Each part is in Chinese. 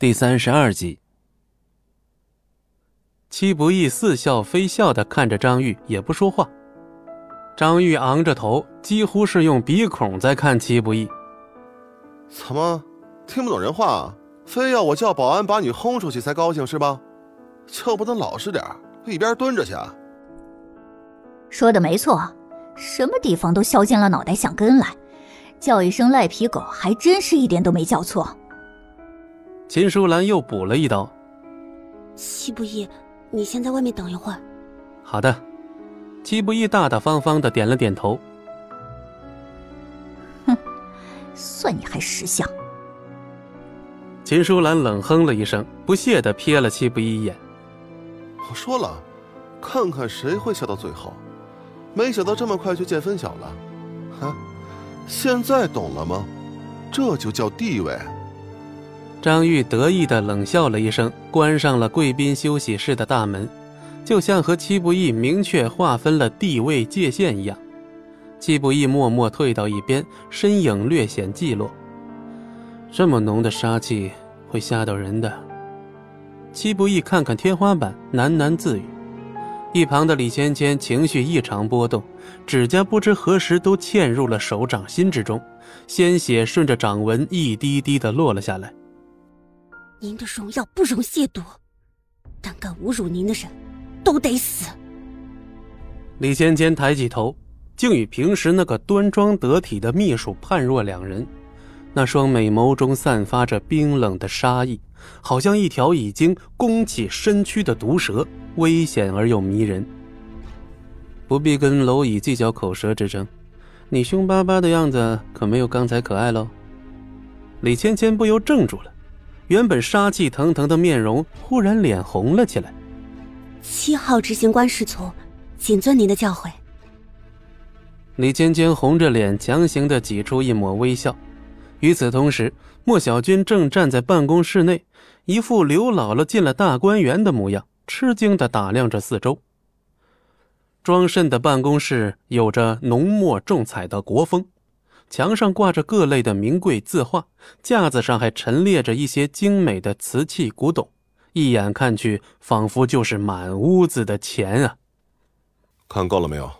第三十二集，戚不义似笑非笑的看着张玉，也不说话。张玉昂着头，几乎是用鼻孔在看戚不义。怎么，听不懂人话？非要我叫保安把你轰出去才高兴是吧？就不能老实点一边蹲着去？啊说的没错，什么地方都削尖了脑袋想跟来，叫一声赖皮狗，还真是一点都没叫错。秦淑兰又补了一刀：“戚不义，你先在外面等一会儿。”好的。戚不义大大方方的点了点头。哼，算你还识相。秦淑兰冷哼了一声，不屑的瞥了戚不义一眼。我说了，看看谁会笑到最后。没想到这么快就见分晓了。哼，现在懂了吗？这就叫地位。张玉得意的冷笑了一声，关上了贵宾休息室的大门，就像和戚不义明确划分了地位界限一样。戚不义默默退到一边，身影略显寂落。这么浓的杀气会吓到人的。戚不义看看天花板，喃喃自语。一旁的李芊芊情绪异常波动，指甲不知何时都嵌入了手掌心之中，鲜血顺着掌纹一滴滴的落了下来。您的荣耀不容亵渎，但敢侮辱您的人，都得死。李芊芊抬起头，竟与平时那个端庄得体的秘书判若两人，那双美眸中散发着冰冷的杀意，好像一条已经弓起身躯的毒蛇，危险而又迷人。不必跟蝼蚁计较口舌之争，你凶巴巴的样子可没有刚才可爱喽。李芊芊不由怔住了。原本杀气腾腾的面容忽然脸红了起来。七号执行官侍从，谨遵您的教诲。李尖尖红着脸，强行的挤出一抹微笑。与此同时，莫小军正站在办公室内，一副刘姥姥进了大观园的模样，吃惊的打量着四周。庄慎的办公室有着浓墨重彩的国风。墙上挂着各类的名贵字画，架子上还陈列着一些精美的瓷器古董，一眼看去仿佛就是满屋子的钱啊！看够了没有？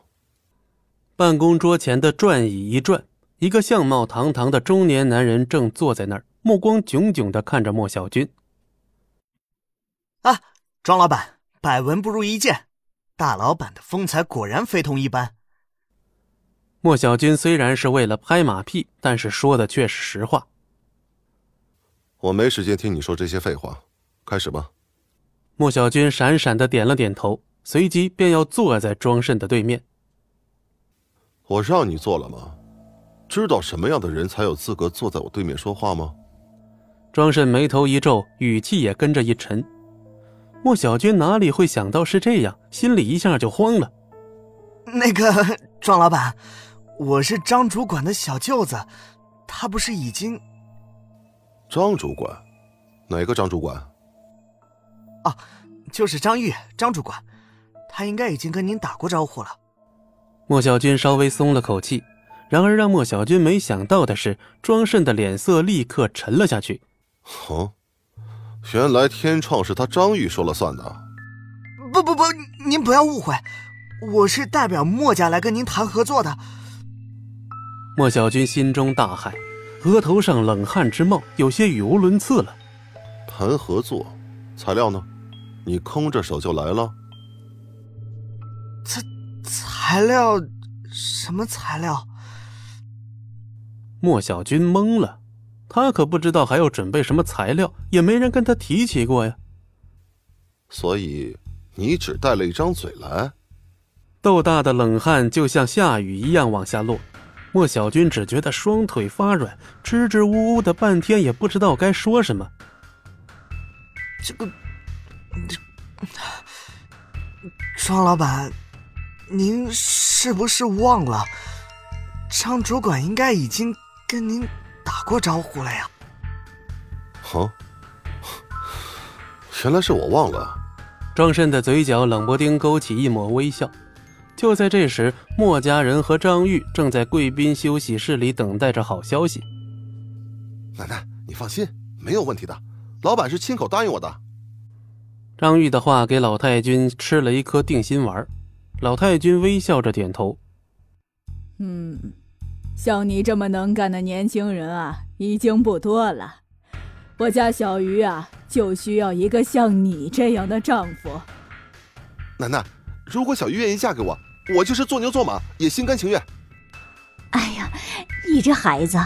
办公桌前的转椅一转，一个相貌堂堂的中年男人正坐在那儿，目光炯炯的看着莫小军。啊，庄老板，百闻不如一见，大老板的风采果然非同一般。莫小军虽然是为了拍马屁，但是说的却是实话。我没时间听你说这些废话，开始吧。莫小军闪闪的点了点头，随即便要坐在庄慎的对面。我让你坐了吗？知道什么样的人才有资格坐在我对面说话吗？庄慎眉头一皱，语气也跟着一沉。莫小军哪里会想到是这样，心里一下就慌了。那个庄老板。我是张主管的小舅子，他不是已经？张主管，哪个张主管？啊，就是张玉，张主管，他应该已经跟您打过招呼了。莫小军稍微松了口气，然而让莫小军没想到的是，庄慎的脸色立刻沉了下去。哦，原来天创是他张玉说了算的。不不不，您不要误会，我是代表莫家来跟您谈合作的。莫小军心中大骇，额头上冷汗直冒，有些语无伦次了。谈合作，材料呢？你空着手就来了？材材料？什么材料？莫小军懵了，他可不知道还要准备什么材料，也没人跟他提起过呀。所以你只带了一张嘴来？豆大的冷汗就像下雨一样往下落。莫小军只觉得双腿发软，支支吾吾的半天也不知道该说什么。这个，这庄老板，您是不是忘了？张主管应该已经跟您打过招呼了呀。哦，原来是我忘了。庄慎的嘴角冷不丁勾起一抹微笑。就在这时，莫家人和张玉正在贵宾休息室里等待着好消息。奶奶，你放心，没有问题的。老板是亲口答应我的。张玉的话给老太君吃了一颗定心丸，老太君微笑着点头。嗯，像你这么能干的年轻人啊，已经不多了。我家小鱼啊，就需要一个像你这样的丈夫。奶奶，如果小鱼愿意嫁给我，我就是做牛做马也心甘情愿。哎呀，你这孩子，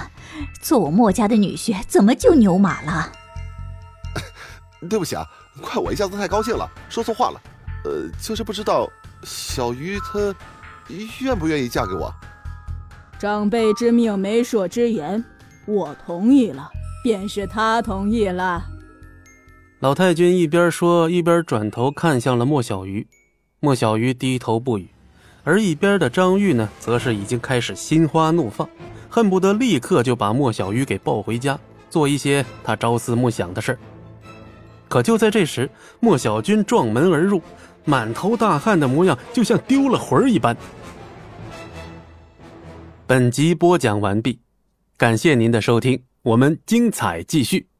做我墨家的女婿，怎么就牛马了？对不起啊。怪我一下子太高兴了，说错话了。呃，就是不知道小鱼她愿不愿意嫁给我。长辈之命，媒妁之言，我同意了，便是他同意了。老太君一边说，一边转头看向了莫小鱼。莫小鱼低头不语，而一边的张玉呢，则是已经开始心花怒放，恨不得立刻就把莫小鱼给抱回家，做一些他朝思暮想的事。可就在这时，莫小军撞门而入，满头大汗的模样，就像丢了魂一般。本集播讲完毕，感谢您的收听，我们精彩继续。